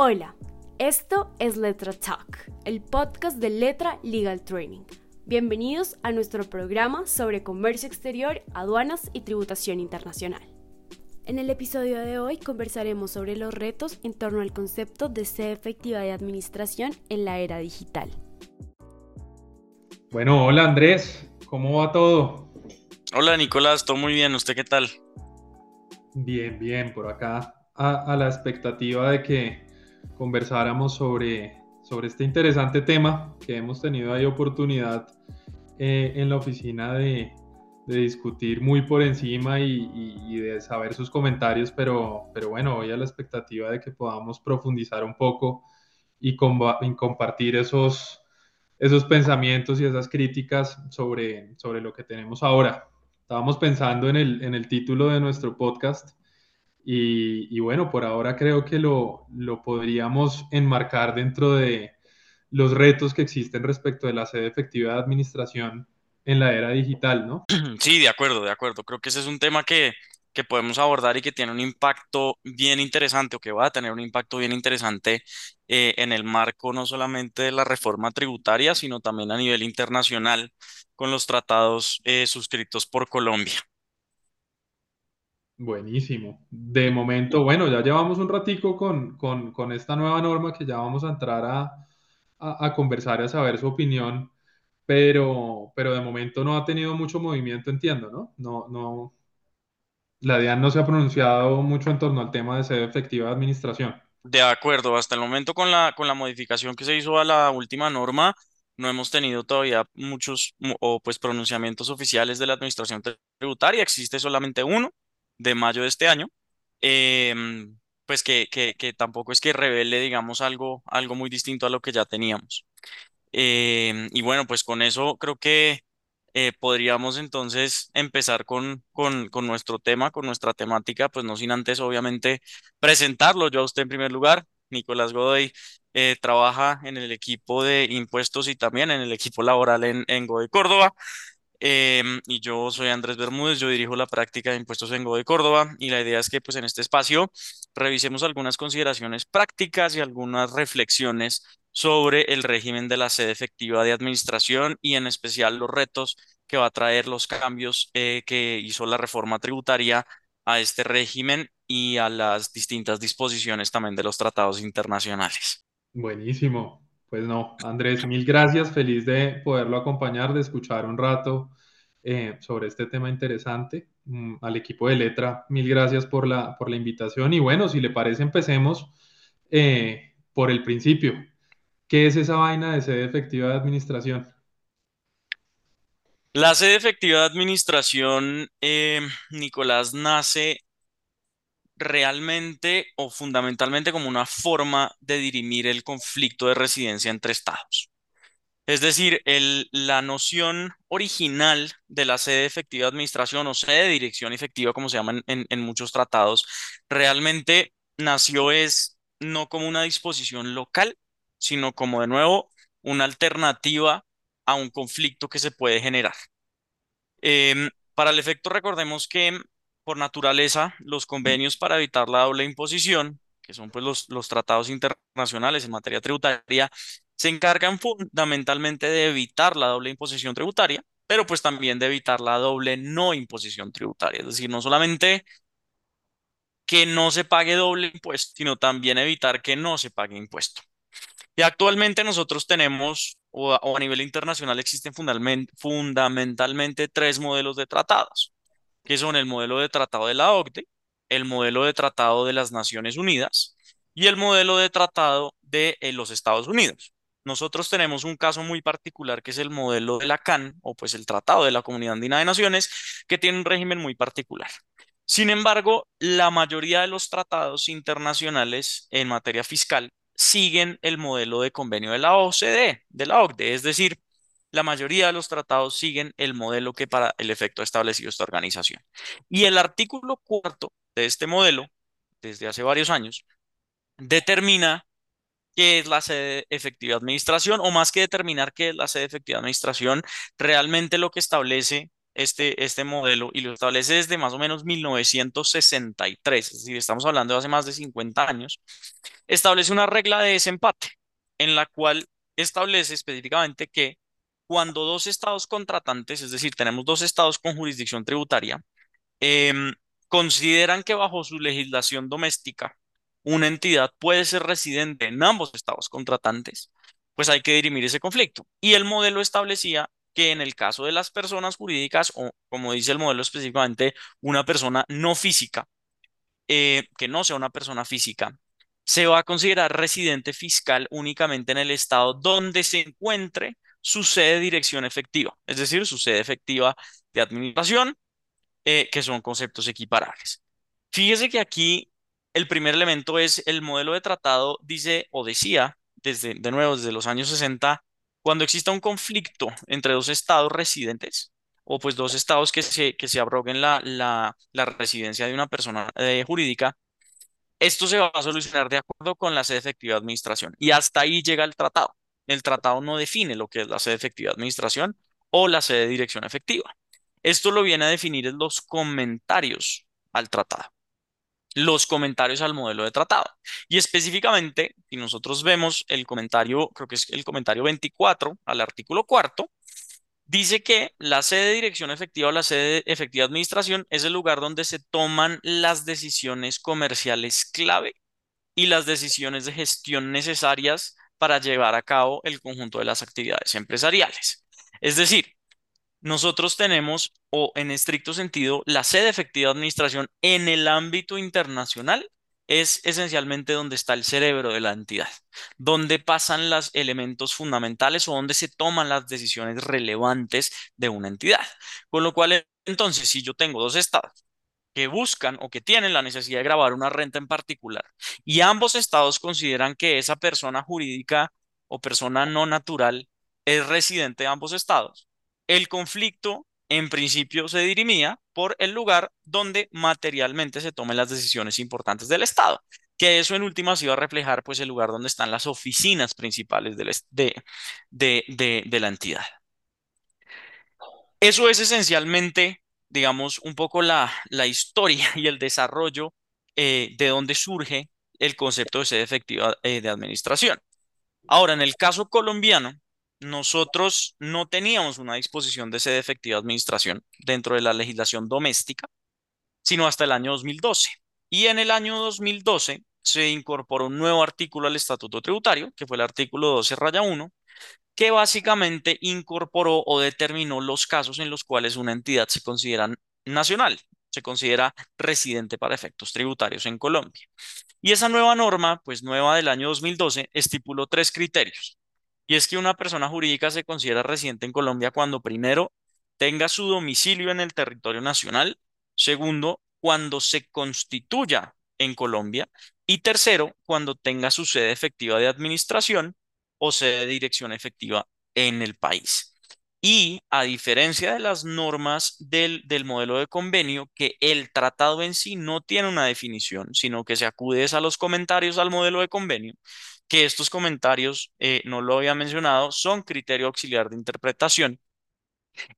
Hola, esto es Letra Talk, el podcast de Letra Legal Training. Bienvenidos a nuestro programa sobre comercio exterior, aduanas y tributación internacional. En el episodio de hoy conversaremos sobre los retos en torno al concepto de sede efectiva de administración en la era digital. Bueno, hola Andrés, ¿cómo va todo? Hola Nicolás, todo muy bien, ¿usted qué tal? Bien, bien, por acá a, la expectativa de que conversáramos sobre, sobre este interesante tema que hemos tenido ahí oportunidad eh, en la oficina de, discutir muy por encima y, de saber sus comentarios, pero, pero bueno, hoy a la expectativa de que podamos profundizar un poco y, compartir esos, esos pensamientos y esas críticas sobre, sobre lo que tenemos ahora. Estábamos pensando en el, en el título de nuestro podcast y, bueno, por ahora creo que lo, lo, podríamos enmarcar dentro de los retos que existen respecto de la sede efectiva de administración en la era digital, ¿no? Sí, de acuerdo, de acuerdo. Creo que ese es un tema que, que podemos abordar y que tiene un impacto bien interesante o que va a tener un impacto bien interesante eh, en el marco no solamente de la reforma tributaria, sino también a nivel internacional con los tratados eh, suscritos por Colombia. Buenísimo. De momento, bueno, ya llevamos un ratico con, con, esta nueva norma que ya vamos a entrar a, a, conversar y a saber su opinión, pero, pero de momento no ha tenido mucho movimiento, entiendo, ¿no? No, no, la DIAN no se ha pronunciado mucho en torno al tema de sede efectiva de administración. De acuerdo, hasta el momento con la, con la modificación que se hizo a la última norma, no hemos tenido todavía muchos o pues pronunciamientos oficiales de la administración tributaria, existe solamente uno de mayo de este año, em, pues que, que, tampoco es que revele, digamos, algo, algo muy distinto a lo que ya teníamos. Em, y bueno, pues con eso creo que eh, podríamos entonces empezar con, con, con, nuestro tema, con nuestra temática, pues no sin antes obviamente presentarlo yo a usted en primer lugar. Nicolás Godoy eh, trabaja en el equipo de impuestos y también en el equipo laboral en, en Godoy Córdoba. Em, y yo soy Andrés Bermúdez, yo dirijo la práctica de impuestos en Godoy Córdoba y la idea es que pues en este espacio revisemos algunas consideraciones prácticas y algunas reflexiones sobre el régimen de la sede efectiva de administración y en especial los retos que va a traer los cambios eh, que hizo la reforma tributaria a este régimen y a las distintas disposiciones también de los tratados internacionales. Buenísimo. Pues no, Andrés, mil gracias, feliz de poderlo acompañar, de escuchar un rato eh, sobre este tema interesante. Mm, al equipo de Letra, mil gracias por la, por la invitación. Y bueno, si le parece, empecemos eh, por el principio. ¿Qué es esa vaina de sede efectiva de administración? La sede efectiva de administración, eh, Nicolás, nace realmente o fundamentalmente como una forma de dirimir el conflicto de residencia entre estados. Es decir, la noción original de la sede efectiva de administración o sede de dirección efectiva, como se llaman en, en muchos tratados, realmente nació es no como una disposición local, sino como de nuevo una alternativa a un conflicto que se puede generar. Em, para el efecto, recordemos que por naturaleza, los convenios para evitar la doble imposición, que son pues los, los tratados internacionales en materia tributaria, se encargan fundamentalmente de evitar la doble imposición tributaria, pero pues también de evitar la doble no imposición tributaria. Es decir, no solamente que no se pague doble impuesto, sino también evitar que no se pague impuesto. Y actualmente nosotros tenemos, o a, nivel internacional existen fundamentalmente tres modelos de tratados que son el modelo de tratado de la OCDE, el modelo de tratado de las Naciones Unidas y el modelo de tratado de eh, los Estados Unidos. Nosotros tenemos un caso muy particular que es el modelo de la CAN, o pues el Tratado de la Comunidad Andina de Naciones, que tiene un régimen muy particular. Sin embargo, la mayoría de los tratados internacionales en materia fiscal siguen el modelo de convenio de la OCDE, de la OCDE, es decir, la mayoría de los tratados siguen el modelo que para el efecto ha establecido esta organización. Y el artículo cuarto de este modelo, desde hace varios años, determina qué es la sede efectiva administración, o más que determinar qué es la sede efectiva administración, realmente lo que establece este, este modelo, y lo establece desde más o menos 1963, es decir, estamos hablando de hace más de 50 años, establece una regla de desempate en la cual establece específicamente que cuando dos estados contratantes, es decir, tenemos dos estados con jurisdicción tributaria, em, consideran que bajo su legislación doméstica una entidad puede ser residente en ambos estados contratantes, pues hay que dirimir ese conflicto. Y el modelo establecía que en el caso de las personas jurídicas, o como dice el modelo específicamente, una persona no física, eh, que no sea una persona física, se va a considerar residente fiscal únicamente en el estado donde se encuentre su sede de dirección efectiva, es decir, su sede efectiva de administración, eh, que son conceptos equiparables. Fíjese que aquí el primer elemento es el modelo de tratado, dice o decía, desde, de nuevo, desde los años 60, cuando exista un conflicto entre dos estados residentes, o pues dos estados que se, que se abroguen la, la, la residencia de una persona eh, jurídica, esto se va a solucionar de acuerdo con la sede efectiva de administración. Y hasta ahí llega el tratado. El tratado no define lo que es la sede efectiva de administración o la sede de dirección efectiva. Esto lo viene a definir en los comentarios al tratado. Los comentarios al modelo de tratado. Y específicamente, si nosotros vemos el comentario, creo que es el comentario 24 al artículo cuarto, dice que la sede de dirección efectiva o la sede de efectiva de administración es el lugar donde se toman las decisiones comerciales clave y las decisiones de gestión necesarias para llevar a cabo el conjunto de las actividades empresariales. Es decir, nosotros tenemos, o en estricto sentido, la sede efectiva de administración en el ámbito internacional es esencialmente donde está el cerebro de la entidad, donde pasan los elementos fundamentales o donde se toman las decisiones relevantes de una entidad. Con lo cual, entonces, si yo tengo dos estados que buscan o que tienen la necesidad de grabar una renta en particular y ambos estados consideran que esa persona jurídica o persona no natural es residente de ambos estados, el conflicto en principio se dirimía por el lugar donde materialmente se tomen las decisiones importantes del Estado, que eso en última se iba a reflejar pues el lugar donde están las oficinas principales de, de, la entidad. Eso es esencialmente, digamos, un poco la, la historia y el desarrollo eh, de donde surge el concepto de sede efectiva eh, de administración. Ahora, en el caso colombiano, nosotros no teníamos una disposición de sede efectiva de administración dentro de la legislación doméstica, sino hasta el año 2012. Y en el año 2012 se incorporó un nuevo artículo al Estatuto Tributario, que fue el artículo 12 raya 1, que básicamente incorporó o determinó los casos en los cuales una entidad se considera nacional, se considera residente para efectos tributarios en Colombia. Y esa nueva norma, pues nueva del año 2012, estipuló tres criterios. Y es que una persona jurídica se considera residente en Colombia cuando primero tenga su domicilio en el territorio nacional, segundo, cuando se constituya en Colombia y tercero, cuando tenga su sede efectiva de administración o sede de dirección efectiva en el país. Y a diferencia de las normas del, del, modelo de convenio, que el tratado en sí no tiene una definición, sino que se acude a los comentarios al modelo de convenio, que estos comentarios, eh, no lo había mencionado, son criterio auxiliar de interpretación.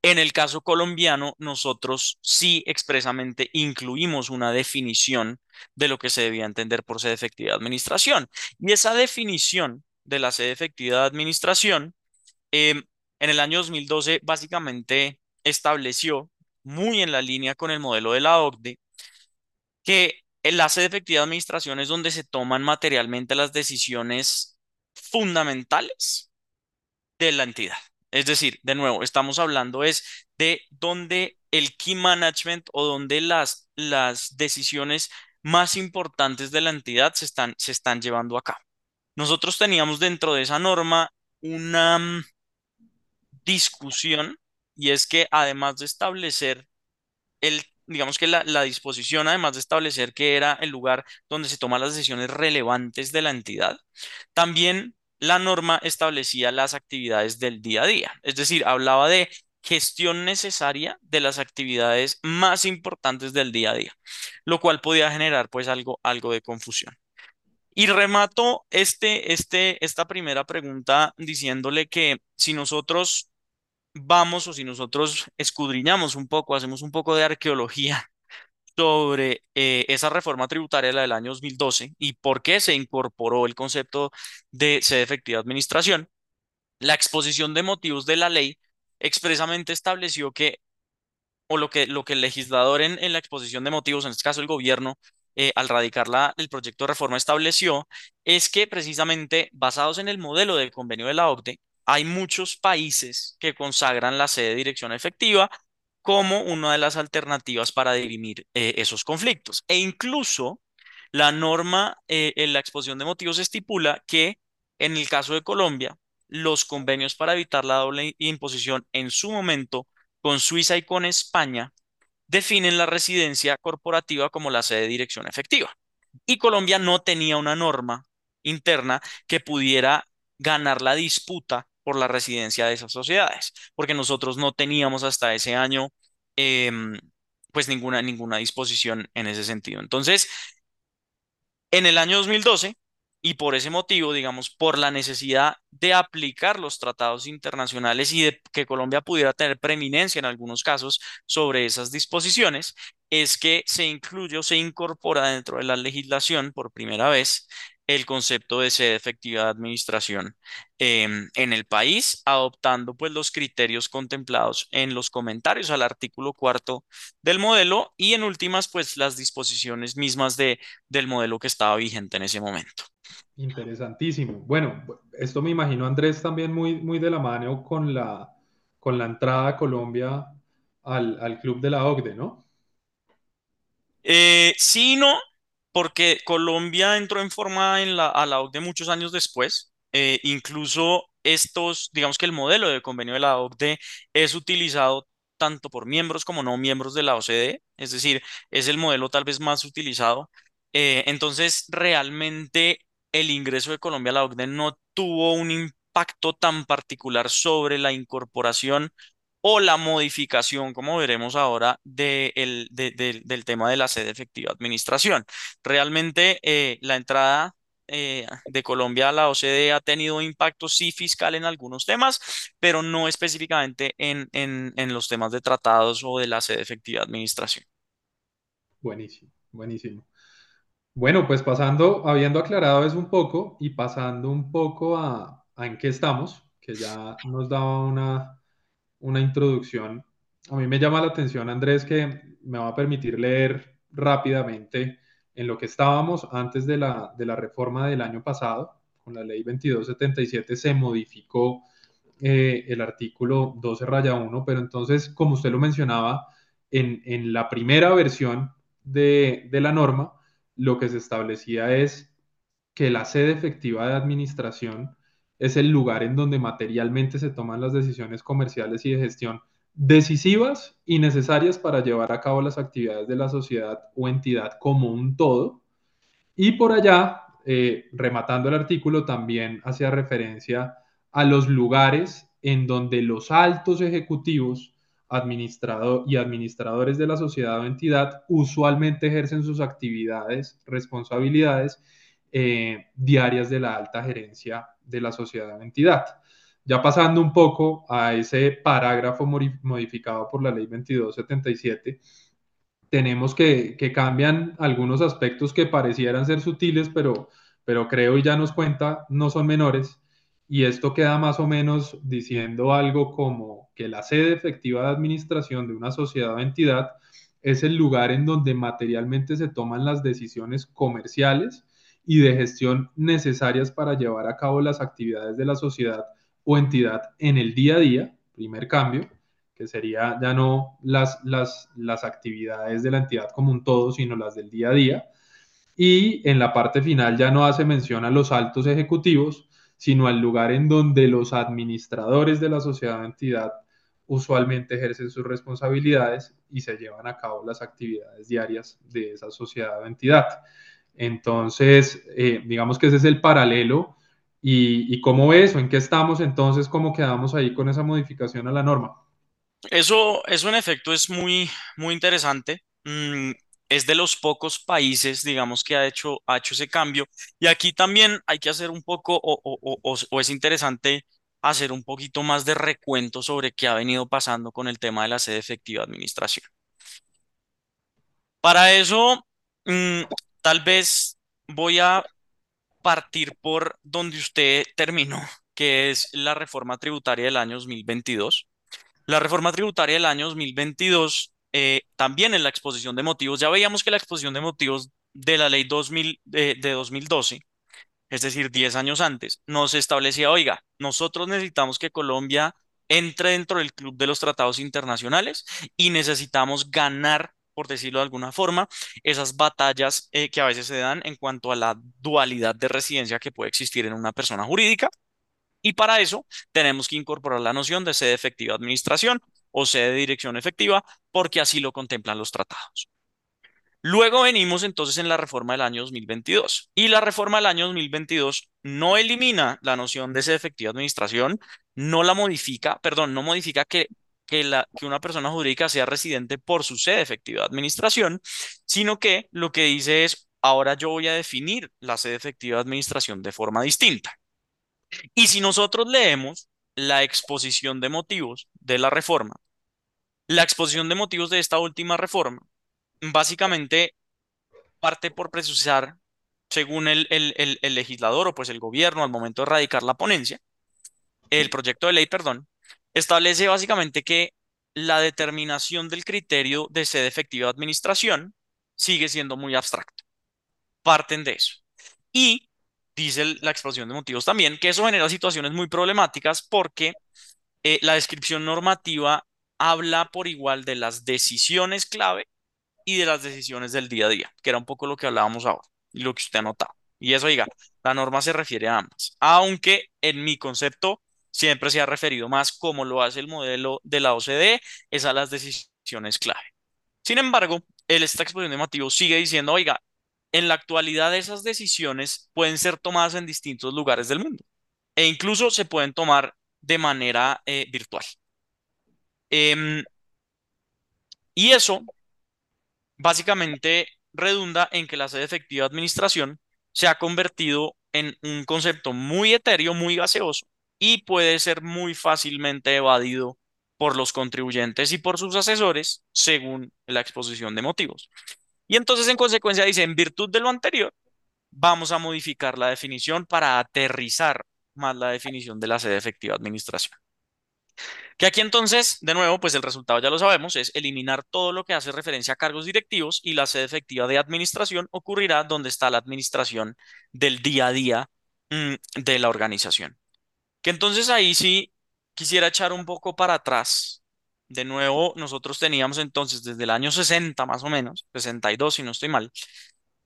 En el caso colombiano, nosotros sí expresamente incluimos una definición de lo que se debía entender por sede efectiva de administración. Y esa definición de la sede efectiva de administración, em, en el año 2012 básicamente estableció, muy en la línea con el modelo de la OCDE, que el enlace de efectiva administración es donde se toman materialmente las decisiones fundamentales de la entidad. Es decir, de nuevo, estamos hablando es de donde el key management o donde las, las decisiones más importantes de la entidad se están, se están llevando a cabo. Nosotros teníamos dentro de esa norma una mm, discusión y es que además de establecer el digamos que la, disposición, además de establecer que era el lugar donde se toman las decisiones relevantes de la entidad, también la norma establecía las actividades del día a día, es decir, hablaba de gestión necesaria de las actividades más importantes del día a día, lo cual podía generar pues algo, algo de confusión. Y remato este, este, esta primera pregunta diciéndole que si nosotros vamos o si nosotros escudriñamos un poco, hacemos un poco de arqueología sobre eh, esa reforma tributaria la del año 2012 y por qué se incorporó el concepto de sede efectiva administración, la exposición de motivos de la ley expresamente estableció que, o lo que, lo que el legislador en, en la exposición de motivos, en este caso el gobierno, eh, al radicar la, el proyecto de reforma estableció, es que precisamente basados en el modelo del convenio de la OCDE, hay muchos países que consagran la sede de dirección efectiva como una de las alternativas para dirimir eh, esos conflictos. E incluso la norma eh, en la exposición de motivos estipula que en el caso de Colombia, los convenios para evitar la doble imposición en su momento con Suiza y con España definen la residencia corporativa como la sede de dirección efectiva. Y Colombia no tenía una norma interna que pudiera ganar la disputa por la residencia de esas sociedades, porque nosotros no teníamos hasta ese año em, pues ninguna, ninguna disposición en ese sentido. Entonces, en el año 2012, y por ese motivo, digamos, por la necesidad de aplicar los tratados internacionales y de que Colombia pudiera tener preeminencia en algunos casos sobre esas disposiciones, es que se incluye o se incorpora dentro de la legislación por primera vez el concepto de sede efectiva de administración em, en el país, adoptando pues los criterios contemplados en los comentarios al artículo cuarto del modelo y en últimas pues las disposiciones mismas de, del modelo que estaba vigente en ese momento. Interesantísimo. Bueno, esto me imagino Andrés también muy, muy de la mano con la, con la entrada a Colombia al, al club de la OCDE, ¿no? Eh, sí, no, porque Colombia entró en forma en la, a la OCDE muchos años después. Eh, incluso estos, digamos que el modelo de convenio de la OCDE es utilizado tanto por miembros como no miembros de la OCDE, es decir, es el modelo tal vez más utilizado. Eh, entonces, realmente el ingreso de Colombia a la OCDE no tuvo un impacto tan particular sobre la incorporación o la modificación, como veremos ahora, del tema de la sede efectiva administración. Realmente eh, la entrada eh, de Colombia a la OCDE ha tenido impacto sí fiscal en algunos temas, pero no específicamente en, en los temas de tratados o de la sede efectiva administración. Buenísimo, buenísimo. Bueno, pues pasando, habiendo aclarado eso un poco y pasando un poco a, en qué estamos, que ya nos daba una, una introducción. A mí me llama la atención, Andrés, que me va a permitir leer rápidamente en lo que estábamos antes de la, de la reforma del año pasado. Con la ley 2277 se modificó eh, el artículo 12 raya 1, pero entonces, como usted lo mencionaba, en, en la primera versión de, de la norma, lo que se establecía es que la sede efectiva de administración es el lugar en donde materialmente se toman las decisiones comerciales y de gestión decisivas y necesarias para llevar a cabo las actividades de la sociedad o entidad como un todo. Y por allá, eh, rematando el artículo, también hacía referencia a los lugares en donde los altos ejecutivos administrado y administradores de la sociedad o entidad usualmente ejercen sus actividades, responsabilidades eh, diarias de la alta gerencia de la sociedad o entidad. Ya pasando un poco a ese parágrafo modificado por la ley 2277, tenemos que, que cambian algunos aspectos que parecieran ser sutiles, pero, pero creo y ya nos cuenta, no son menores. Y esto queda más o menos diciendo algo como que la sede efectiva de administración de una sociedad o entidad es el lugar en donde materialmente se toman las decisiones comerciales y de gestión necesarias para llevar a cabo las actividades de la sociedad o entidad en el día a día, primer cambio, que sería ya no las, las, las actividades de la entidad como un todo, sino las del día a día. Y en la parte final ya no hace mención a los altos ejecutivos, sino al lugar en donde los administradores de la sociedad o entidad usualmente ejercen sus responsabilidades y se llevan a cabo las actividades diarias de esa sociedad o entidad. Entonces, eh, digamos que ese es el paralelo. ¿Y, cómo ves o en qué estamos entonces? ¿Cómo quedamos ahí con esa modificación a la norma? Eso, eso en efecto es muy, muy interesante. Es de los pocos países, digamos, que ha hecho, ha hecho ese cambio. Y aquí también hay que hacer un poco, o, o, es interesante hacer un poquito más de recuento sobre qué ha venido pasando con el tema de la sede efectiva de administración. Para eso, mm, tal vez voy a partir por donde usted terminó, que es la reforma tributaria del año 2022. La reforma tributaria del año 2022, eh, también en la exposición de motivos, ya veíamos que la exposición de motivos de la ley 2000, de, de 2012, es decir, 10 años antes, nos establecía, oiga, nosotros necesitamos que Colombia entre dentro del club de los tratados internacionales y necesitamos ganar por decirlo de alguna forma, esas batallas eh, que a veces se dan en cuanto a la dualidad de residencia que puede existir en una persona jurídica. Y para eso tenemos que incorporar la noción de sede efectiva de administración o sede de dirección efectiva, porque así lo contemplan los tratados. Luego venimos entonces en la reforma del año 2022 y la reforma del año 2022 no elimina la noción de sede efectiva de administración, no la modifica, perdón, no modifica que, que, una persona jurídica sea residente por su sede efectiva de administración, sino que lo que dice es, ahora yo voy a definir la sede efectiva de administración de forma distinta. Y si nosotros leemos la exposición de motivos de la reforma, la exposición de motivos de esta última reforma, básicamente parte por precisar, según el, el, el, legislador o pues el gobierno al momento de radicar la ponencia, el proyecto de ley, perdón, establece básicamente que la determinación del criterio de sede efectiva de administración sigue siendo muy abstracto. Parten de eso. Y dice la exposición de motivos también que eso genera situaciones muy problemáticas porque eh, la descripción normativa habla por igual de las decisiones clave y de las decisiones del día a día, que era un poco lo que hablábamos ahora y lo que usted ha notado. Y eso, diga, la norma se refiere a ambas, aunque en mi concepto siempre se ha referido más como lo hace el modelo de la OCDE, es a las decisiones clave. Sin embargo, esta exposición de motivos sigue diciendo, oiga, en la actualidad esas decisiones pueden ser tomadas en distintos lugares del mundo e incluso se pueden tomar de manera eh, virtual. Em, y eso básicamente redunda en que la sede efectiva de administración se ha convertido en un concepto muy etéreo, muy gaseoso y puede ser muy fácilmente evadido por los contribuyentes y por sus asesores según la exposición de motivos. Y entonces en consecuencia dice, en virtud de lo anterior, vamos a modificar la definición para aterrizar más la definición de la sede efectiva de administración. Que aquí entonces, de nuevo, pues el resultado ya lo sabemos, es eliminar todo lo que hace referencia a cargos directivos y la sede efectiva de administración ocurrirá donde está la administración del día a día mm, de la organización. Que entonces ahí sí quisiera echar un poco para atrás. De nuevo, nosotros teníamos entonces desde el año 60 más o menos, 62 si no estoy mal,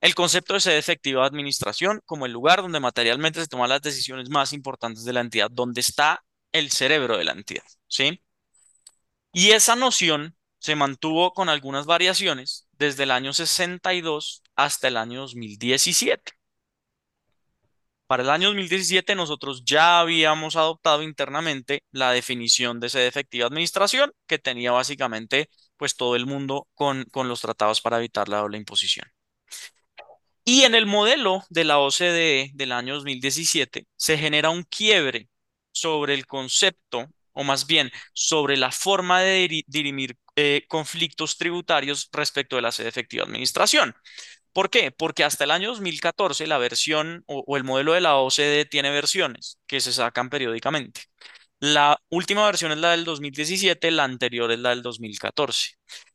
el concepto de sede efectiva de administración como el lugar donde materialmente se toman las decisiones más importantes de la entidad, donde está el cerebro de la entidad, ¿sí? Y esa noción se mantuvo con algunas variaciones desde el año 62 hasta el año 2017. Para el año 2017 nosotros ya habíamos adoptado internamente la definición de sede efectiva administración que tenía básicamente pues todo el mundo con, con los tratados para evitar la doble imposición. Y en el modelo de la OCDE del año 2017 se genera un quiebre sobre el concepto, o más bien sobre la forma de dirimir eh, conflictos tributarios respecto de la sede efectiva administración. ¿Por qué? Porque hasta el año 2014 la versión o, o el modelo de la OCDE tiene versiones que se sacan periódicamente. La última versión es la del 2017, la anterior es la del 2014.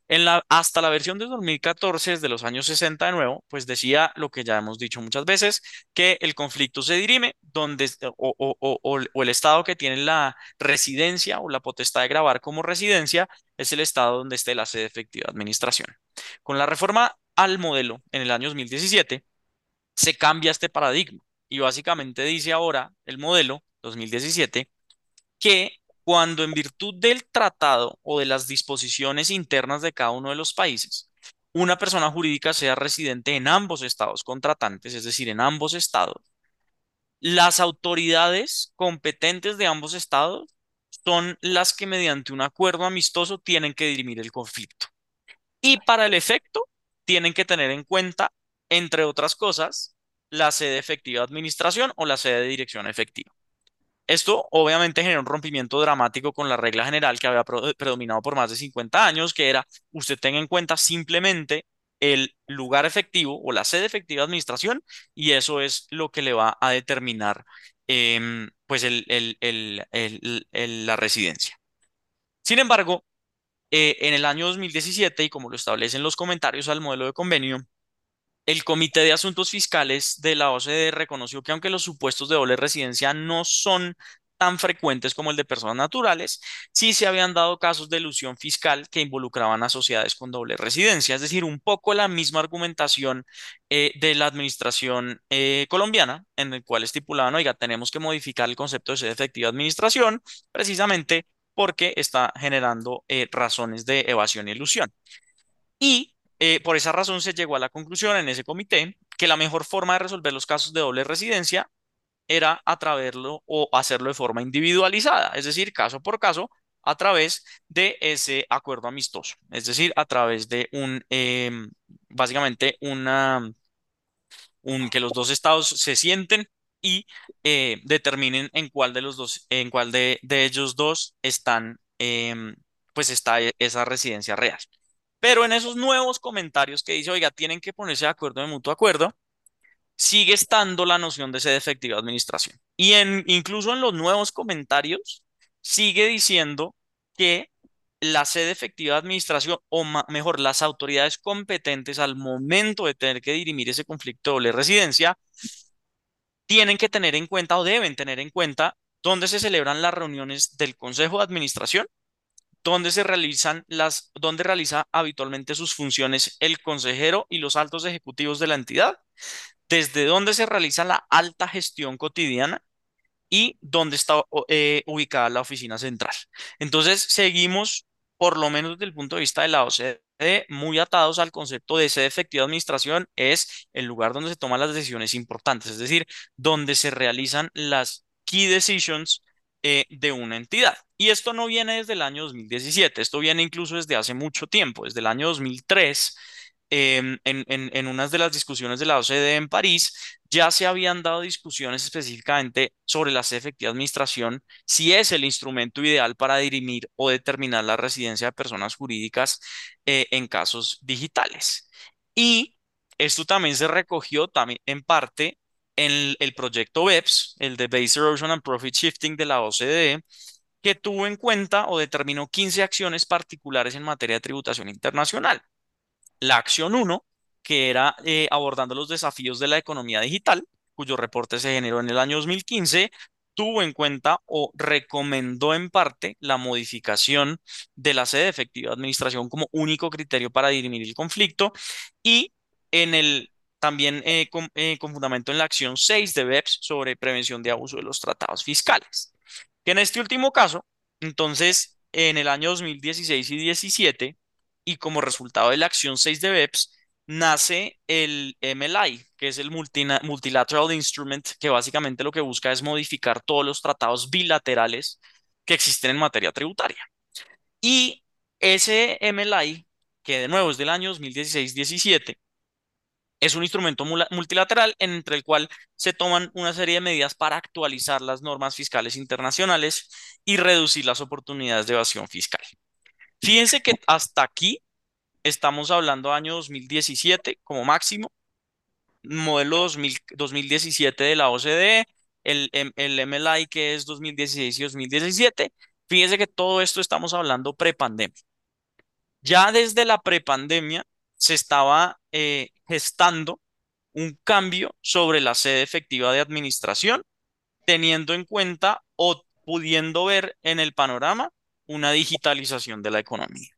En la, hasta la versión de 2014, desde los años 60 de nuevo, pues decía lo que ya hemos dicho muchas veces, que el conflicto se dirime donde, o, o, el estado que tiene la residencia o la potestad de grabar como residencia es el estado donde esté la sede efectiva de administración. Con la reforma al modelo en el año 2017, se cambia este paradigma y básicamente dice ahora el modelo 2017 que cuando en virtud del tratado o de las disposiciones internas de cada uno de los países, una persona jurídica sea residente en ambos estados contratantes, es decir, en ambos estados, las autoridades competentes de ambos estados son las que mediante un acuerdo amistoso tienen que dirimir el conflicto. Y para el efecto, tienen que tener en cuenta, entre otras cosas, la sede efectiva de administración o la sede de dirección efectiva. Esto obviamente genera un rompimiento dramático con la regla general que había predominado por más de 50 años, que era usted tenga en cuenta simplemente el lugar efectivo o la sede efectiva de administración y eso es lo que le va a determinar em, pues la residencia. Sin embargo, eh, en el año 2017, y como lo establecen los comentarios al modelo de convenio, el Comité de Asuntos Fiscales de la OCDE reconoció que aunque los supuestos de doble residencia no son tan frecuentes como el de personas naturales, sí se habían dado casos de elusión fiscal que involucraban a sociedades con doble residencia, es decir, un poco la misma argumentación eh, de la administración eh, colombiana, en el cual estipulaban, oiga, tenemos que modificar el concepto de sede efectiva de administración, precisamente porque está generando eh, razones de evasión y elusión. Y por esa razón se llegó a la conclusión en ese comité que la mejor forma de resolver los casos de doble residencia era atraverlo o hacerlo de forma individualizada, es decir, caso por caso, a través de ese acuerdo amistoso, es decir, a través de un, em, básicamente, una, un, que los dos estados se sienten y eh, determinen en cuál de los dos, en cuál de, ellos dos están, em, pues está e, esa residencia real. Pero en esos nuevos comentarios que dice, oiga, tienen que ponerse de acuerdo de mutuo acuerdo, sigue estando la noción de sede efectiva de administración. Y en, incluso en los nuevos comentarios sigue diciendo que la sede efectiva de administración, o mejor, las autoridades competentes al momento de tener que dirimir ese conflicto de doble residencia, tienen que tener en cuenta o deben tener en cuenta dónde se celebran las reuniones del Consejo de Administración, dónde se realizan las, dónde realiza habitualmente sus funciones el consejero y los altos ejecutivos de la entidad, desde dónde se realiza la alta gestión cotidiana y dónde está eh, ubicada la oficina central. Entonces, seguimos, por lo menos desde el punto de vista de la OCDE, muy atados al concepto de sede efectiva de administración, es el lugar donde se toman las decisiones importantes, es decir, donde se realizan las key decisions eh, de una entidad. Y esto no viene desde el año 2017, esto viene incluso desde hace mucho tiempo, desde el año 2003 Em, en, unas de las discusiones de la OCDE en París, ya se habían dado discusiones específicamente sobre la efectiva administración, si es el instrumento ideal para dirimir o determinar la residencia de personas jurídicas eh, en casos digitales. Y esto también se recogió también en parte en el, proyecto BEPS, el de Base Erosion and Profit Shifting de la OCDE, que tuvo en cuenta o determinó 15 acciones particulares en materia de tributación internacional la acción 1, que era eh, abordando los desafíos de la economía digital, cuyo reporte se generó en el año 2015, tuvo en cuenta o recomendó en parte la modificación de la sede efectiva de administración como único criterio para dirimir el conflicto y en el también eh, con, eh, con, fundamento en la acción 6 de BEPS sobre prevención de abuso de los tratados fiscales. Que en este último caso, entonces, en el año 2016 y 17, y como resultado de la acción 6 de BEPS nace el MLI, que es el Multilateral Instrument, que básicamente lo que busca es modificar todos los tratados bilaterales que existen en materia tributaria. Y ese MLI, que de nuevo es del año 2016-17, es un instrumento multilateral entre el cual se toman una serie de medidas para actualizar las normas fiscales internacionales y reducir las oportunidades de evasión fiscal. Fíjense que hasta aquí estamos hablando año 2017 como máximo, modelo 2017 de la OCDE, el, el MLI que es 2016 y 2017. Fíjense que todo esto estamos hablando prepandemia. Ya desde la prepandemia se estaba eh, gestando un cambio sobre la sede efectiva de administración, teniendo en cuenta o pudiendo ver en el panorama una digitalización de la economía.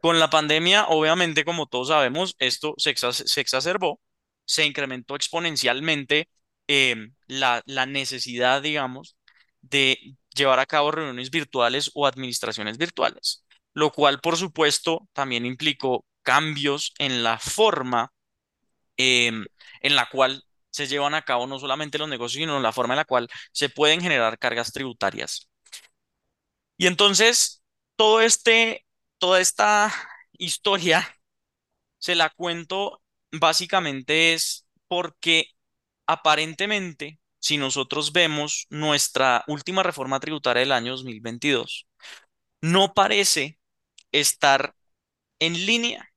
Con la pandemia, obviamente, como todos sabemos, esto se, exacerbó, se incrementó exponencialmente em, la, la necesidad, digamos, de llevar a cabo reuniones virtuales o administraciones virtuales, lo cual, por supuesto, también implicó cambios en la forma em, en la cual se llevan a cabo no solamente los negocios, sino la forma en la cual se pueden generar cargas tributarias. Y entonces, todo este, toda esta historia se la cuento básicamente es porque aparentemente, si nosotros vemos nuestra última reforma tributaria del año 2022, no parece estar en línea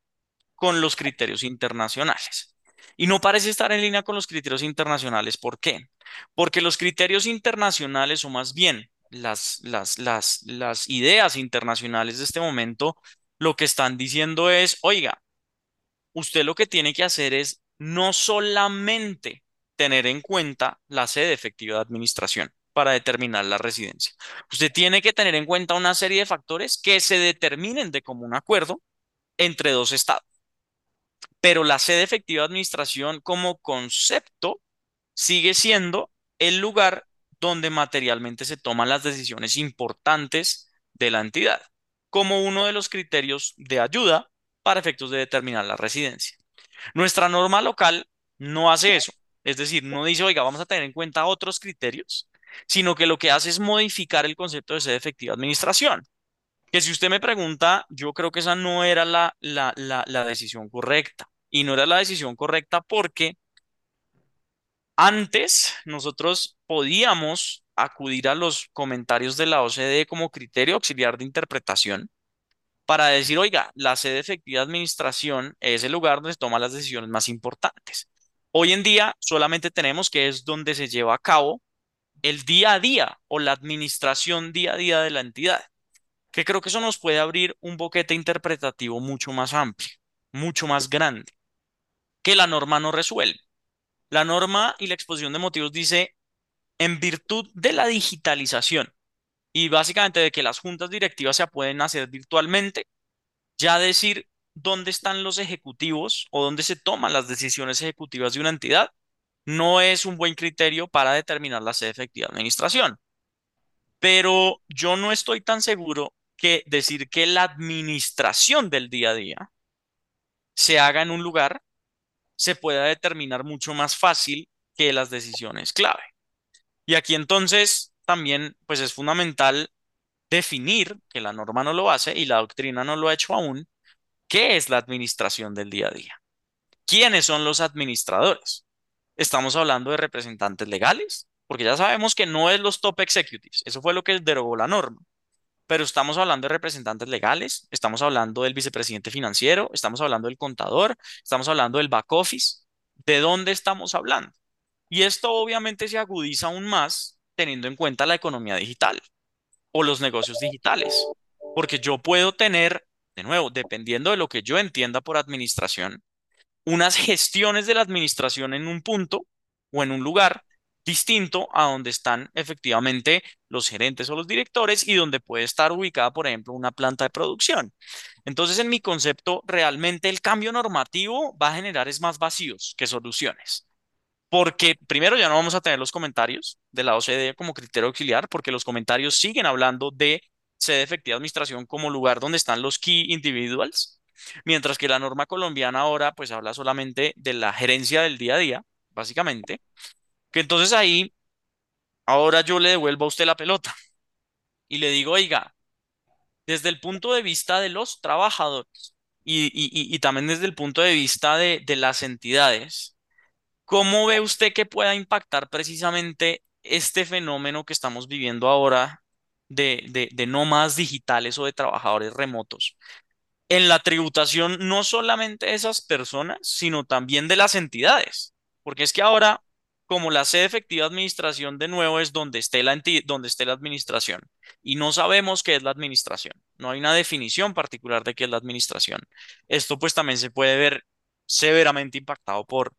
con los criterios internacionales. Y no parece estar en línea con los criterios internacionales. ¿Por qué? Porque los criterios internacionales, o más bien las, las, las, las ideas internacionales de este momento, lo que están diciendo es, oiga, usted lo que tiene que hacer es no solamente tener en cuenta la sede efectiva de administración para determinar la residencia. Usted tiene que tener en cuenta una serie de factores que se determinen de común acuerdo entre dos estados. Pero la sede efectiva de administración como concepto sigue siendo el lugar donde materialmente se toman las decisiones importantes de la entidad, como uno de los criterios de ayuda para efectos de determinar la residencia. Nuestra norma local no hace eso, es decir, no dice, oiga, vamos a tener en cuenta otros criterios, sino que lo que hace es modificar el concepto de sede efectiva administración. Que si usted me pregunta, yo creo que esa no era la, la, la decisión correcta. Y no era la decisión correcta porque antes nosotros podíamos acudir a los comentarios de la OCDE como criterio auxiliar de interpretación para decir, oiga, la sede efectiva de administración es el lugar donde se toman las decisiones más importantes. Hoy en día solamente tenemos que es donde se lleva a cabo el día a día o la administración día a día de la entidad, que creo que eso nos puede abrir un boquete interpretativo mucho más amplio, mucho más grande, que la norma no resuelve. La norma y la exposición de motivos dice, en virtud de la digitalización y básicamente de que las juntas directivas se pueden hacer virtualmente, ya decir dónde están los ejecutivos o dónde se toman las decisiones ejecutivas de una entidad no es un buen criterio para determinar la sede efectiva de administración. Pero yo no estoy tan seguro que decir que la administración del día a día se haga en un lugar se pueda determinar mucho más fácil que las decisiones clave. Y aquí entonces también pues es fundamental definir, que la norma no lo hace y la doctrina no lo ha hecho aún, qué es la administración del día a día. ¿Quiénes son los administradores? Estamos hablando de representantes legales, porque ya sabemos que no es los top executives, eso fue lo que derogó la norma. Pero estamos hablando de representantes legales, estamos hablando del vicepresidente financiero, estamos hablando del contador, estamos hablando del back office. ¿De dónde estamos hablando? Y esto obviamente se agudiza aún más teniendo en cuenta la economía digital o los negocios digitales, porque yo puedo tener, de nuevo, dependiendo de lo que yo entienda por administración, unas gestiones de la administración en un punto o en un lugar distinto a donde están efectivamente los gerentes o los directores y donde puede estar ubicada, por ejemplo, una planta de producción. Entonces, en mi concepto, realmente el cambio normativo va a generar es más vacíos que soluciones. Porque primero ya no vamos a tener los comentarios de la OCDE como criterio auxiliar, porque los comentarios siguen hablando de sede efectiva administración como lugar donde están los key individuals, mientras que la norma colombiana ahora pues habla solamente de la gerencia del día a día, básicamente, que entonces ahí, ahora yo le devuelvo a usted la pelota y le digo, oiga, desde el punto de vista de los trabajadores y, también desde el punto de vista de, las entidades, ¿cómo ve usted que pueda impactar precisamente este fenómeno que estamos viviendo ahora de, de, de nómadas digitales o de trabajadores remotos? En la tributación no solamente de esas personas, sino también de las entidades. Porque es que ahora como la sede efectiva de administración de nuevo es donde esté la donde esté la administración y no sabemos qué es la administración. No hay una definición particular de qué es la administración. Esto pues también se puede ver severamente impactado por,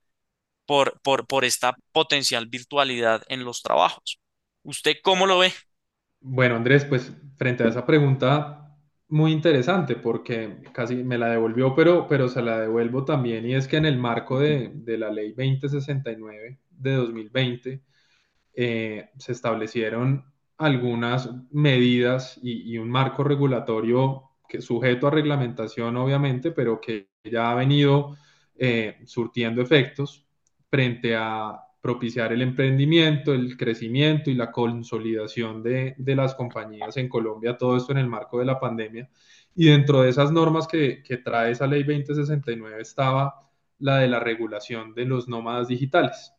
por, por, por esta potencial virtualidad en los trabajos. ¿Usted cómo lo ve? Bueno, Andrés, pues frente a esa pregunta muy interesante porque casi me la devolvió, pero, pero se la devuelvo también y es que en el marco de, de la ley 2069 de 2020 eh, se establecieron algunas medidas y, un marco regulatorio que sujeto a reglamentación obviamente, pero que ya ha venido eh, surtiendo efectos frente a propiciar el emprendimiento, el crecimiento y la consolidación de, de, las compañías en Colombia, todo esto en el marco de la pandemia. Y dentro de esas normas que, que trae esa ley 2069 estaba la de la regulación de los nómadas digitales.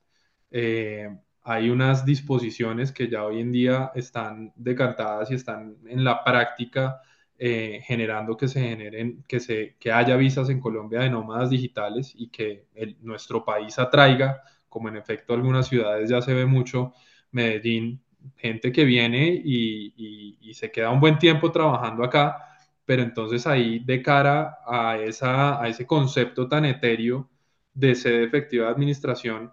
Eh, hay unas disposiciones que ya hoy en día están decantadas y están en la práctica eh, generando que se generen, que, se, que haya visas en Colombia de nómadas digitales y que nuestro país atraiga, como en efecto algunas ciudades ya se ve mucho, Medellín, gente que viene y, y se queda un buen tiempo trabajando acá, pero entonces ahí de cara a, esa, a ese concepto tan etéreo de sede efectiva de administración,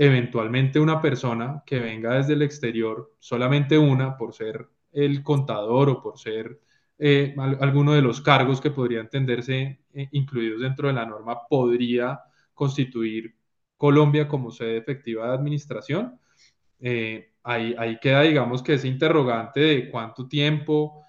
eventualmente una persona que venga desde el exterior, solamente una, por ser el contador o por ser eh, alguno de los cargos que podrían entenderse eh, incluidos dentro de la norma, podría constituir Colombia como sede efectiva de administración. Eh, ahí, ahí, queda, digamos, que ese interrogante de cuánto tiempo,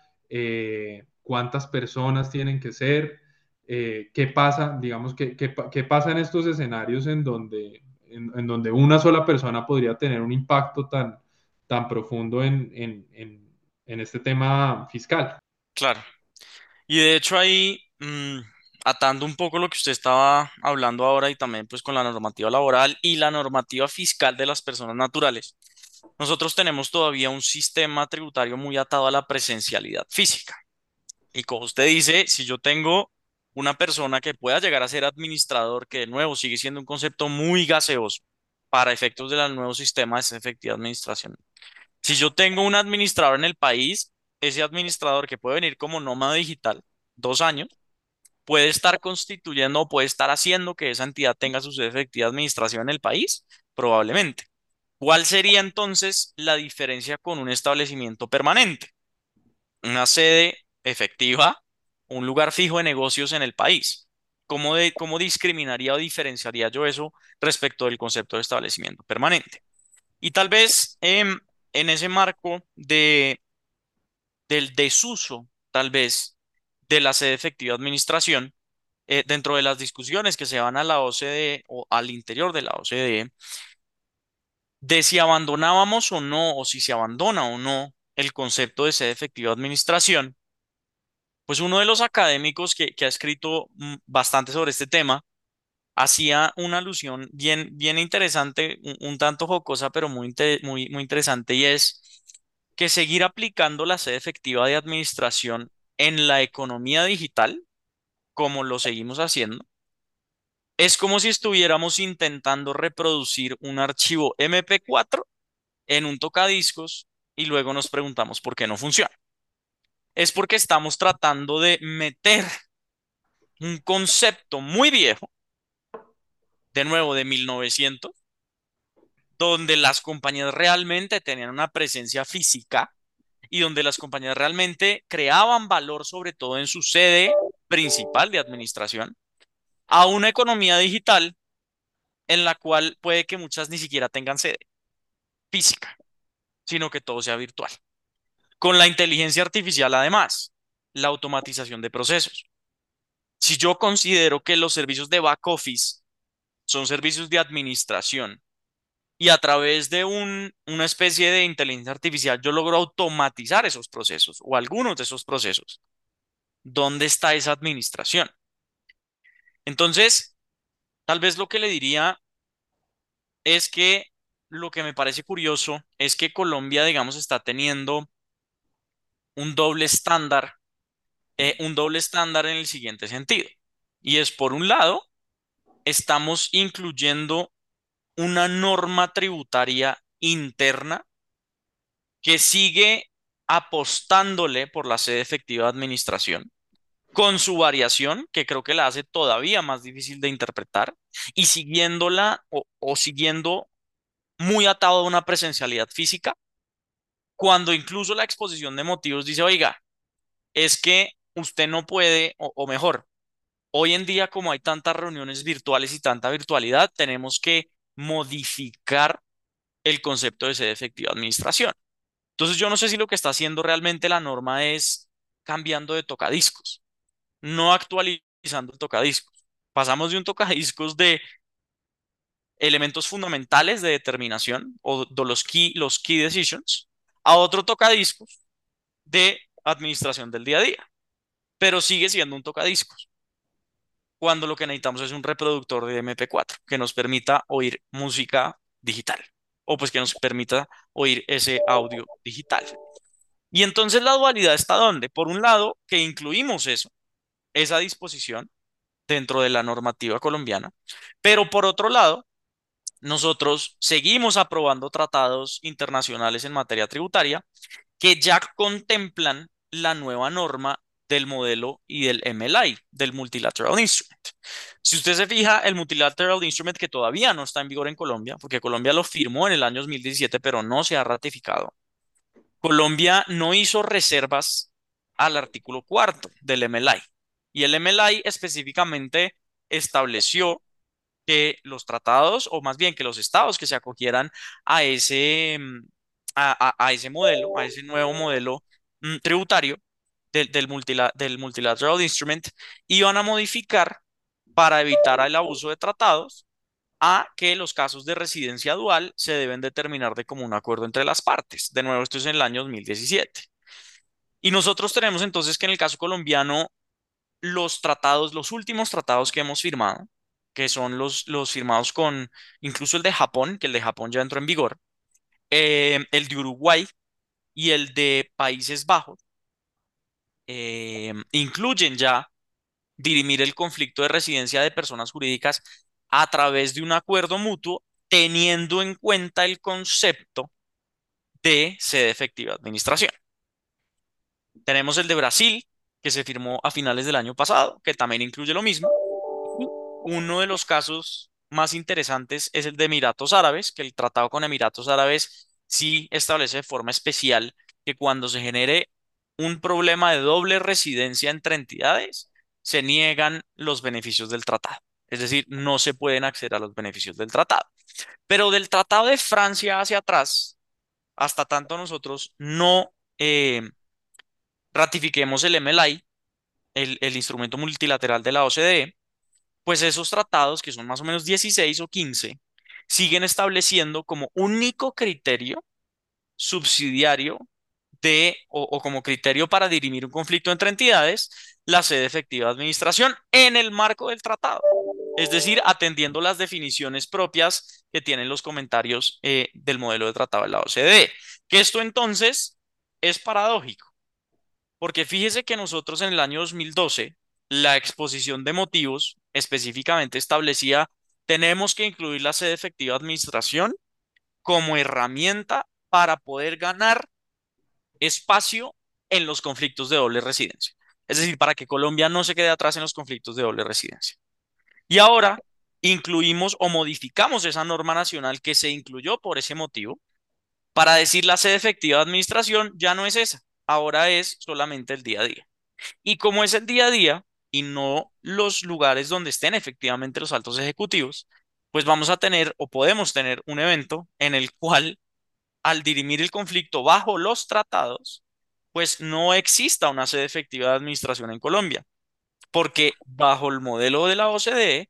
cuántas personas tienen que ser, qué pasa, digamos, qué, qué, qué, pasa en estos escenarios en donde, en, donde una sola persona podría tener un impacto tan, tan profundo en, en, en este tema fiscal. Claro. Y de hecho ahí, mm, atando un poco lo que usted estaba hablando ahora y también pues con la normativa laboral y la normativa fiscal de las personas naturales, nosotros tenemos todavía un sistema tributario muy atado a la presencialidad física. Y como usted dice, si yo tengo una persona que pueda llegar a ser administrador, que de nuevo sigue siendo un concepto muy gaseoso para efectos del nuevo sistema de efectiva administración. Si yo tengo un administrador en el país, ese administrador que puede venir como nómada digital, dos años, puede estar constituyendo o puede estar haciendo que esa entidad tenga su efectiva administración en el país, probablemente. ¿Cuál sería entonces la diferencia con un establecimiento permanente? Una sede efectiva, un lugar fijo de negocios en el país. ¿Cómo, de, cómo discriminaría o diferenciaría yo eso respecto del concepto de establecimiento permanente? Y tal vez em, en ese marco de del desuso, tal vez, de la sede efectiva administración, eh, dentro de las discusiones que se van a la OCDE o al interior de la OCDE, de si abandonábamos o no, o si se abandona o no el concepto de sede efectiva administración, pues uno de los académicos que, ha escrito mm, bastante sobre este tema hacía una alusión bien, bien interesante, un, tanto jocosa, pero muy, muy, muy interesante, y es que seguir aplicando la sede efectiva de administración en la economía digital, como lo seguimos haciendo, es como si estuviéramos intentando reproducir un archivo MP4 en un tocadiscos y luego nos preguntamos por qué no funciona. Es porque estamos tratando de meter un concepto muy viejo, de nuevo de 1900, donde las compañías realmente tenían una presencia física y donde las compañías realmente creaban valor, sobre todo en su sede principal de administración, a una economía digital en la cual puede que muchas ni siquiera tengan sede física, sino que todo sea virtual. Con la inteligencia artificial, además, la automatización de procesos. Si yo considero que los servicios de back office son servicios de administración y a través de una especie de inteligencia artificial yo logro automatizar esos procesos o algunos de esos procesos. ¿Dónde está esa administración? Entonces, tal vez lo que le diría es que lo que me parece curioso es que Colombia, digamos, está teniendo un doble estándar, eh, un doble estándar en el siguiente sentido. Y es, por un lado, estamos incluyendo una norma tributaria interna que sigue apostándole por la sede efectiva de administración, con su variación, que creo que la hace todavía más difícil de interpretar, y siguiéndola o, siguiendo muy atado a una presencialidad física, cuando incluso la exposición de motivos dice, oiga, es que usted no puede, o mejor, hoy en día como hay tantas reuniones virtuales y tanta virtualidad, tenemos que modificar el concepto de sede efectiva administración. Entonces yo no sé si lo que está haciendo realmente la norma es cambiando de tocadiscos, no actualizando el tocadiscos. Pasamos de un tocadiscos de elementos fundamentales de determinación o de los key, los key decisions a otro tocadiscos de administración del día a día, pero sigue siendo un tocadiscos cuando lo que necesitamos es un reproductor de MP4 que nos permita oír música digital o pues que nos permita oír ese audio digital. Y entonces la dualidad está donde, por un lado, que incluimos eso, esa disposición dentro de la normativa colombiana, pero por otro lado, nosotros seguimos aprobando tratados internacionales en materia tributaria que ya contemplan la nueva norma del modelo y del MLI, del Multilateral Instrument. Si usted se fija, el Multilateral Instrument que todavía no está en vigor en Colombia, porque Colombia lo firmó en el año 2017, pero no se ha ratificado, Colombia no hizo reservas al artículo cuarto del MLI. Y el MLI específicamente estableció que los tratados, o más bien que los estados que se acogieran a ese, mm, a, ese modelo, a ese nuevo modelo mm, tributario del, del, del Multilateral Instrument, iban a modificar para evitar el abuso de tratados a que los casos de residencia dual se deben determinar de común acuerdo entre las partes. De nuevo, esto es en el año 2017. Y nosotros tenemos entonces que en el caso colombiano, los tratados, los últimos tratados que hemos firmado, que son los, los firmados con incluso el de Japón, que el de Japón ya entró en vigor, eh, el de Uruguay y el de Países Bajos, eh, incluyen ya dirimir el conflicto de residencia de personas jurídicas a través de un acuerdo mutuo, teniendo en cuenta el concepto de sede efectiva de administración. Tenemos el de Brasil, que se firmó a finales del año pasado, que también incluye lo mismo. Uno de los casos más interesantes es el de Emiratos Árabes, que el tratado con Emiratos Árabes sí establece de forma especial que cuando se genere un problema de doble residencia entre entidades, se niegan los beneficios del tratado. Es decir, no se pueden acceder a los beneficios del tratado. Pero del tratado de Francia hacia atrás, hasta tanto nosotros no eh, ratifiquemos el MLI, el, el instrumento multilateral de la OCDE, pues esos tratados, que son más o menos 16 o 15, siguen estableciendo como único criterio subsidiario de, o, como criterio para dirimir un conflicto entre entidades, la sede efectiva de administración en el marco del tratado. Es decir, atendiendo las definiciones propias que tienen los comentarios eh, del modelo de tratado de la OCDE. Que esto entonces es paradójico, porque fíjese que nosotros en el año 2012, la exposición de motivos específicamente establecía, tenemos que incluir la sede efectiva de administración como herramienta para poder ganar espacio en los conflictos de doble residencia. Es decir, para que Colombia no se quede atrás en los conflictos de doble residencia. Y ahora incluimos o modificamos esa norma nacional que se incluyó por ese motivo para decir la sede efectiva de administración ya no es esa, ahora es solamente el día a día. Y como es el día a día y no los lugares donde estén efectivamente los altos ejecutivos, pues vamos a tener o podemos tener un evento en el cual al dirimir el conflicto bajo los tratados, pues no exista una sede efectiva de administración en Colombia, porque bajo el modelo de la OCDE,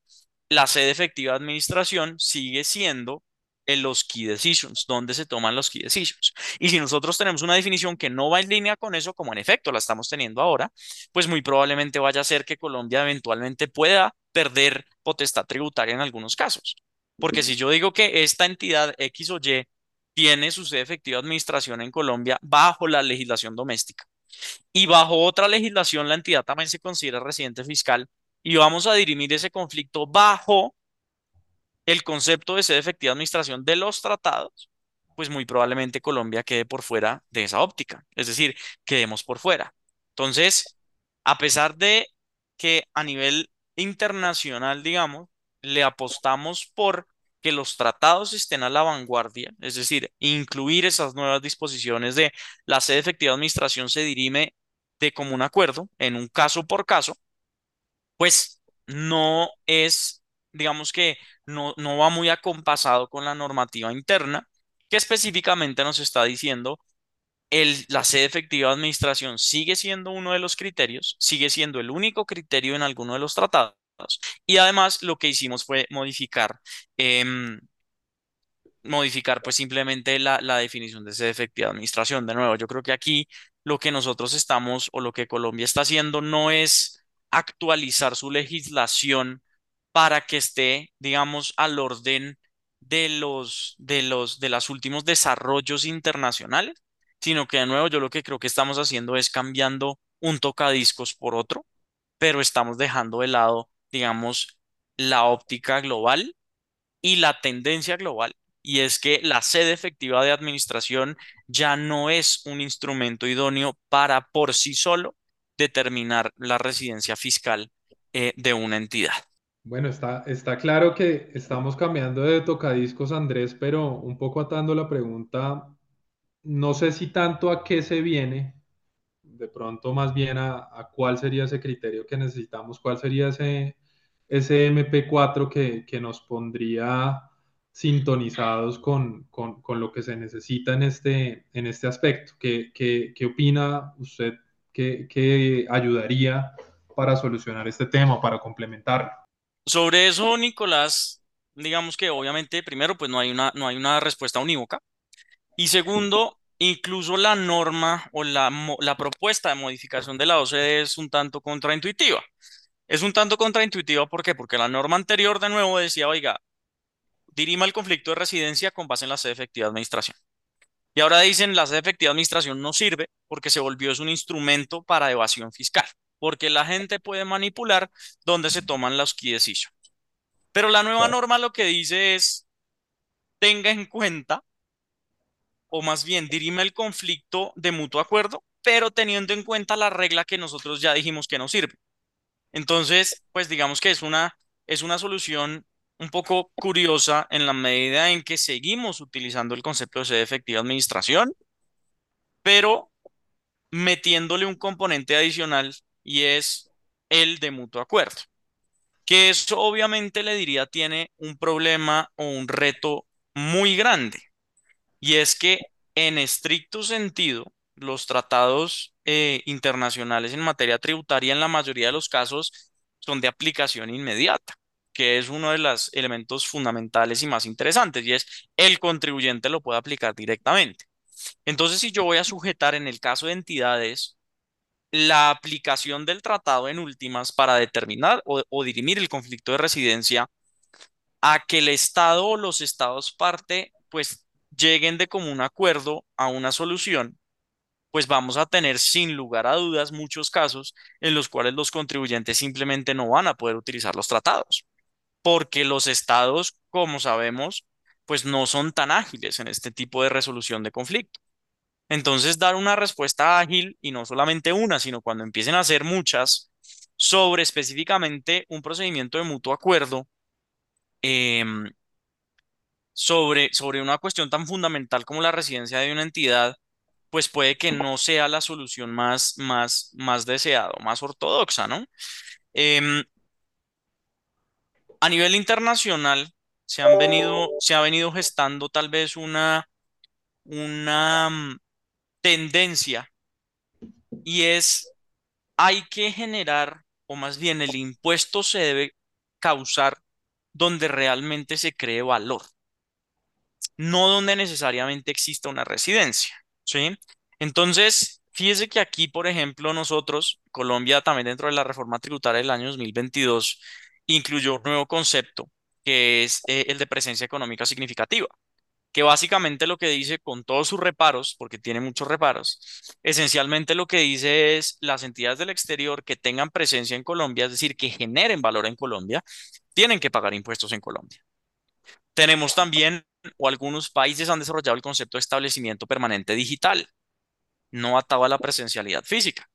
la sede efectiva de administración sigue siendo en los key decisions, donde se toman los key decisions. Y si nosotros tenemos una definición que no va en línea con eso, como en efecto la estamos teniendo ahora, pues muy probablemente vaya a ser que Colombia eventualmente pueda perder potestad tributaria en algunos casos. Porque si yo digo que esta entidad X o Y tiene su sede efectiva administración en Colombia bajo la legislación doméstica. Y bajo otra legislación, la entidad también se considera residente fiscal y vamos a dirimir ese conflicto bajo el concepto de sede efectiva administración de los tratados, pues muy probablemente Colombia quede por fuera de esa óptica, es decir, quedemos por fuera. Entonces, a pesar de que a nivel internacional, digamos, le apostamos por que los tratados estén a la vanguardia, es decir, incluir esas nuevas disposiciones de la sede efectiva de administración se dirime de común acuerdo en un caso por caso, pues no es, digamos que no, no va muy acompasado con la normativa interna que específicamente nos está diciendo el, la sede efectiva de administración sigue siendo uno de los criterios, sigue siendo el único criterio en alguno de los tratados y además lo que hicimos fue modificar, em, modificar pues simplemente la, la definición de esa efectiva administración. De nuevo, yo creo que aquí lo que nosotros estamos o lo que Colombia está haciendo no es actualizar su legislación para que esté, digamos, al orden de los, de los, de los últimos desarrollos internacionales, sino que de nuevo yo lo que creo que estamos haciendo es cambiando un tocadiscos por otro, pero estamos dejando de lado, digamos, la óptica global y la tendencia global. Y es que la sede efectiva de administración ya no es un instrumento idóneo para por sí solo determinar la residencia fiscal eh, de una entidad. Bueno, está, está claro que estamos cambiando de tocadiscos, Andrés, pero un poco atando la pregunta, no sé si tanto a qué se viene, de pronto más bien a, cuál sería ese criterio que necesitamos, cuál sería ese, ese MP4 que, que nos pondría sintonizados con, con, con, lo que se necesita en este, en este aspecto. ¿Qué, qué, qué opina usted que, que ayudaría para solucionar este tema, para complementarlo? Sobre eso, Nicolás, digamos que obviamente, primero, pues no hay una, no hay una respuesta unívoca. Y segundo, incluso la norma o la, la propuesta de modificación de la OCDE es un tanto contraintuitiva. Es un tanto contraintuitiva, ¿por qué? Porque la norma anterior, de nuevo, decía, oiga, dirima el conflicto de residencia con base en la sede efectiva de administración. Y ahora dicen, la sede efectiva de administración no sirve porque se volvió es un instrumento para evasión fiscal porque la gente puede manipular dónde se toman los key decisions. Pero la nueva norma lo que dice es, tenga en cuenta, o más bien dirime el conflicto de mutuo acuerdo, pero teniendo en cuenta la regla que nosotros ya dijimos que no sirve. Entonces, pues digamos que es una, es una solución un poco curiosa en la medida en que seguimos utilizando el concepto de sede efectiva administración, pero metiéndole un componente adicional y es el de mutuo acuerdo. Que eso obviamente le diría tiene un problema o un reto muy grande. Y es que en estricto sentido, los tratados eh, internacionales en materia tributaria en la mayoría de los casos son de aplicación inmediata, que es uno de los elementos fundamentales y más interesantes, y es el contribuyente lo puede aplicar directamente. Entonces, si yo voy a sujetar en el caso de entidades la aplicación del tratado en últimas para determinar o, dirimir el conflicto de residencia a que el Estado o los Estados parte pues lleguen de común acuerdo a una solución, pues vamos a tener sin lugar a dudas muchos casos en los cuales los contribuyentes simplemente no van a poder utilizar los tratados, porque los estados, como sabemos, pues no son tan ágiles en este tipo de resolución de conflicto. Entonces, dar una respuesta ágil y no solamente una, sino cuando empiecen a ser muchas sobre específicamente un procedimiento de mutuo acuerdo, em, sobre, sobre una cuestión tan fundamental como la residencia de una entidad, pues puede que no sea la solución más, más, más deseada, más ortodoxa, ¿no? Em, a nivel internacional, se han venido, se ha venido gestando tal vez una, una tendencia y es hay que generar, o más bien el impuesto se debe causar donde realmente se cree valor, no donde necesariamente exista una residencia, ¿sí? Entonces, fíjese que aquí, por ejemplo, nosotros, Colombia, también dentro de la reforma tributaria del año 2022, incluyó un nuevo concepto que es eh, el de presencia económica significativa que básicamente lo que dice con todos sus reparos, porque tiene muchos reparos, esencialmente lo que dice es las entidades del exterior que tengan presencia en Colombia, es decir, que generen valor en Colombia, tienen que pagar impuestos en Colombia. Tenemos también, o algunos países han desarrollado el concepto de establecimiento permanente digital, no atado a la presencialidad física.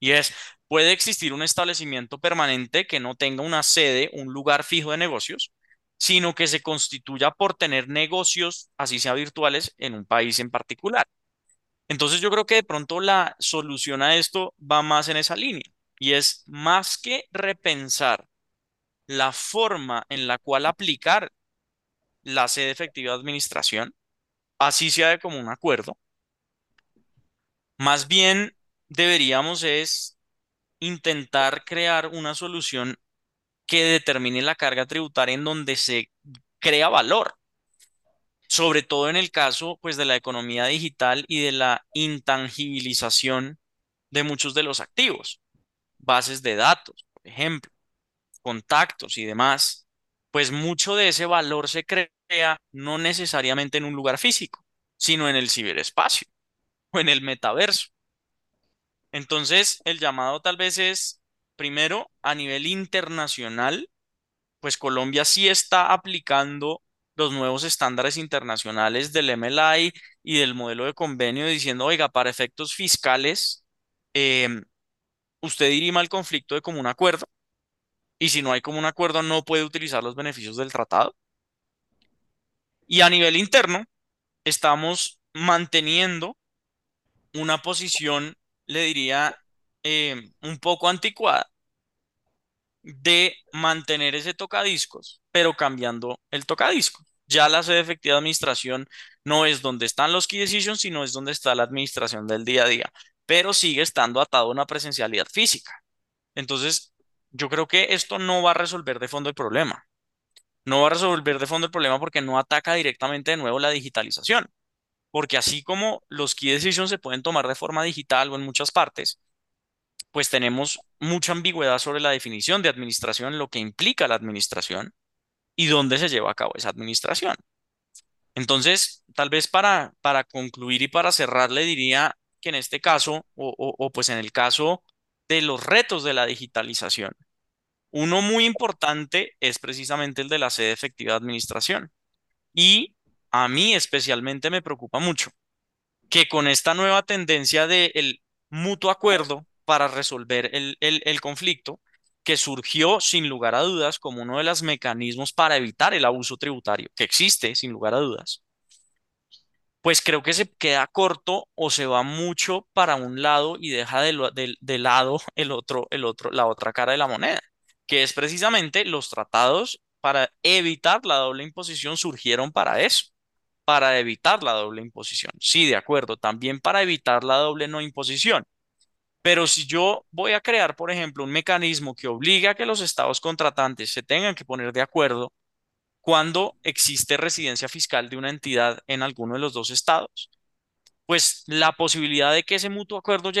Y es, puede existir un establecimiento permanente que no tenga una sede, un lugar fijo de negocios, sino que se constituya por tener negocios, así sea virtuales, en un país en particular. Entonces yo creo que de pronto la solución a esto va más en esa línea y es más que repensar la forma en la cual aplicar la sede efectiva de administración, así sea de común acuerdo, más bien deberíamos es intentar crear una solución que determine la carga tributaria en donde se crea valor, sobre todo en el caso pues, de la economía digital y de la intangibilización de muchos de los activos, bases de datos, por ejemplo, contactos y demás, pues mucho de ese valor se crea no necesariamente en un lugar físico, sino en el ciberespacio. o en el metaverso. Entonces, el llamado tal vez es, primero, a nivel internacional, pues Colombia sí está aplicando los nuevos estándares internacionales del MLI y del modelo de convenio diciendo, oiga, para efectos fiscales, em, usted dirima el conflicto de común acuerdo y si no hay común acuerdo no puede utilizar los beneficios del tratado. Y a nivel interno, estamos manteniendo una posición, le diría, em, un poco anticuada de mantener ese tocadiscos, pero cambiando el tocadiscos. Ya la sede de efectiva administración no es donde están los key decisions, sino es donde está la administración del día a día, pero sigue estando atado a una presencialidad física. Entonces, yo creo que esto no va a resolver de fondo el problema. No va a resolver de fondo el problema porque no ataca directamente de nuevo la digitalización. Porque así como los key decisions se pueden tomar de forma digital o en muchas partes, pues tenemos mucha ambigüedad sobre la definición de administración, lo que implica la administración y dónde se lleva a cabo esa administración. Entonces, tal vez para, para concluir y para cerrar, le diría que en este caso, o, o pues en el caso de los retos de la digitalización, uno muy importante es precisamente el de la sede efectiva de administración. Y a mí especialmente me preocupa mucho que con esta nueva tendencia del mutuo acuerdo para resolver el, conflicto, que surgió sin lugar a dudas como uno de los mecanismos para evitar el abuso tributario, que existe sin lugar a dudas, pues creo que se queda corto o se va mucho para un lado y deja de, lado el otro, el otro, la otra cara de la moneda, que es precisamente los tratados para evitar la doble imposición surgieron para eso, para evitar la doble imposición. Sí, de acuerdo, también para evitar la doble no imposición. Pero si yo voy a crear, por ejemplo, un mecanismo que obliga a que los estados contratantes se tengan que poner de acuerdo cuando existe residencia fiscal de una entidad en alguno de los dos estados, pues la posibilidad de que ese mutuo acuerdo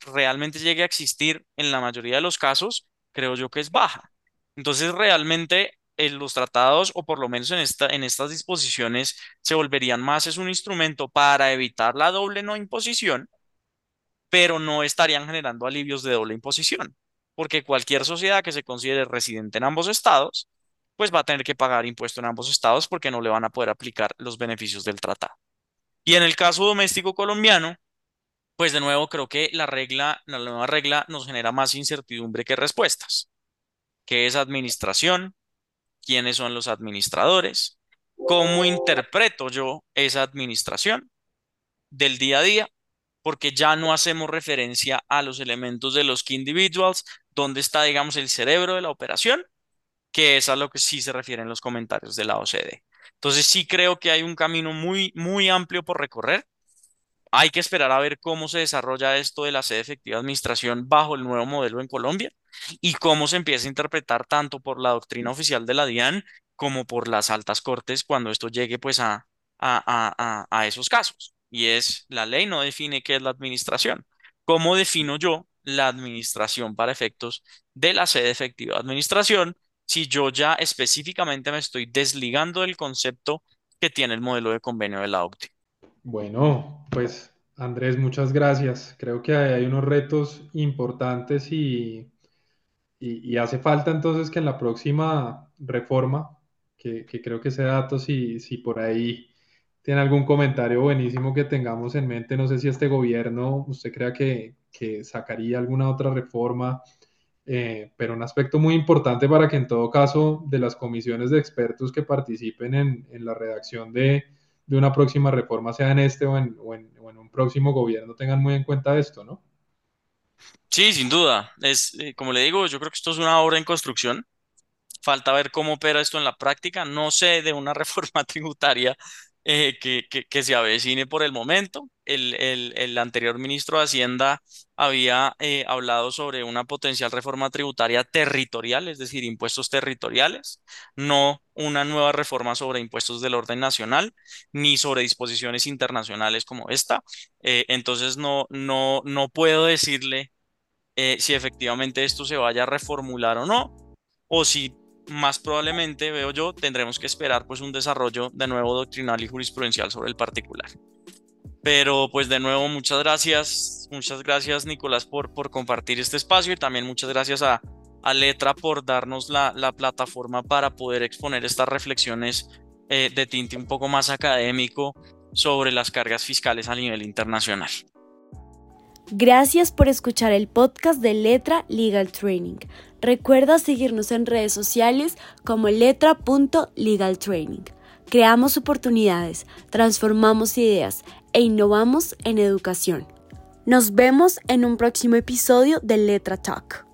realmente llegue a existir en la mayoría de los casos, creo yo que es baja. Entonces, realmente en los tratados, o por lo menos en estas disposiciones, se volverían más es un instrumento para evitar la doble no imposición pero no estarían generando alivios de doble imposición, porque cualquier sociedad que se considere residente en ambos estados, pues va a tener que pagar impuesto en ambos estados porque no le van a poder aplicar los beneficios del tratado. Y en el caso doméstico colombiano, pues de nuevo creo que la regla, la nueva regla nos genera más incertidumbre que respuestas. ¿Qué es administración? ¿Quiénes son los administradores? ¿Cómo interpreto yo esa administración del día a día? Porque ya no hacemos referencia a los elementos de los key individuals, donde está, digamos, el cerebro de la operación, que es a lo que sí se refieren los comentarios de la OCDE. Entonces sí creo que hay un camino muy, muy amplio por recorrer. Hay que esperar a ver cómo se desarrolla esto de la sede efectiva administración bajo el nuevo modelo en Colombia y cómo se empieza a interpretar tanto por la doctrina oficial de la DIAN como por las altas cortes cuando esto llegue pues a, a, a esos casos y es la ley no define qué es la administración. ¿Cómo defino yo la administración para efectos de la sede efectiva de administración si yo ya específicamente me estoy desligando del concepto que tiene el modelo de convenio de la OCDE? Bueno, pues Andrés, muchas gracias. Creo que hay unos retos importantes y, y, hace falta entonces que en la próxima reforma, que, que creo que ese dato, si, si por ahí tiene algún comentario buenísimo que tengamos en mente. No sé si este gobierno, usted crea que, sacaría alguna otra reforma, eh, pero un aspecto muy importante para que en todo caso de las comisiones de expertos que participen en, la redacción de, una próxima reforma, sea en este o en, un próximo gobierno, tengan muy en cuenta esto, ¿no? Sí, sin duda. Es, eh, como le digo, yo creo que esto es una obra en construcción. Falta ver cómo opera esto en la práctica. No sé de una reforma tributaria eh, que, que, se avecine por el momento. El, el, anterior ministro de Hacienda había eh, hablado sobre una potencial reforma tributaria territorial, es decir, impuestos territoriales, no una nueva reforma sobre impuestos del orden nacional, ni sobre disposiciones internacionales como esta. Eh, entonces, no, no, no puedo decirle si efectivamente esto se vaya a reformular o no, o si más probablemente, veo yo, tendremos que esperar pues un desarrollo de nuevo doctrinal y jurisprudencial sobre el particular. Pero pues de nuevo, muchas gracias, muchas gracias Nicolás por, por compartir este espacio y también muchas gracias a, a Letra por darnos la, la, plataforma para poder exponer estas reflexiones eh, de tinte un poco más académico sobre las cargas fiscales a nivel internacional. Gracias por escuchar el podcast de Letra Legal Training. Recuerda seguirnos en redes sociales como letra.legaltraining. Creamos oportunidades, transformamos ideas e innovamos en educación. Nos vemos en un próximo episodio de Letra Talk.